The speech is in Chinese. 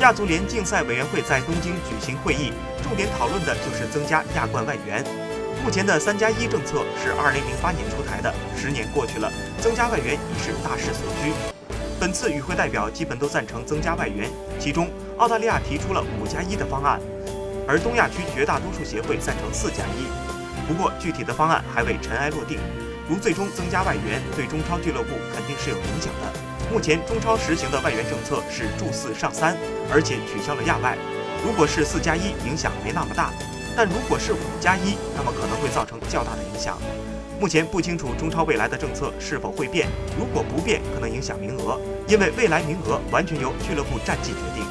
亚足联竞赛委员会在东京举行会议，重点讨论的就是增加亚冠外援。目前的“三加一”政策是2008年出台的，十年过去了，增加外援已是大势所趋。本次与会代表基本都赞成增加外援，其中澳大利亚提出了“五加一”的方案，而东亚区绝大多数协会赞成“四加一”。不过，具体的方案还未尘埃落定。如最终增加外援，对中超俱乐部肯定是有影响的。目前中超实行的外援政策是注四上三，而且取消了亚外。如果是四加一，影响没那么大；但如果是五加一，那么可能会造成较大的影响。目前不清楚中超未来的政策是否会变，如果不变，可能影响名额，因为未来名额完全由俱乐部战绩决定。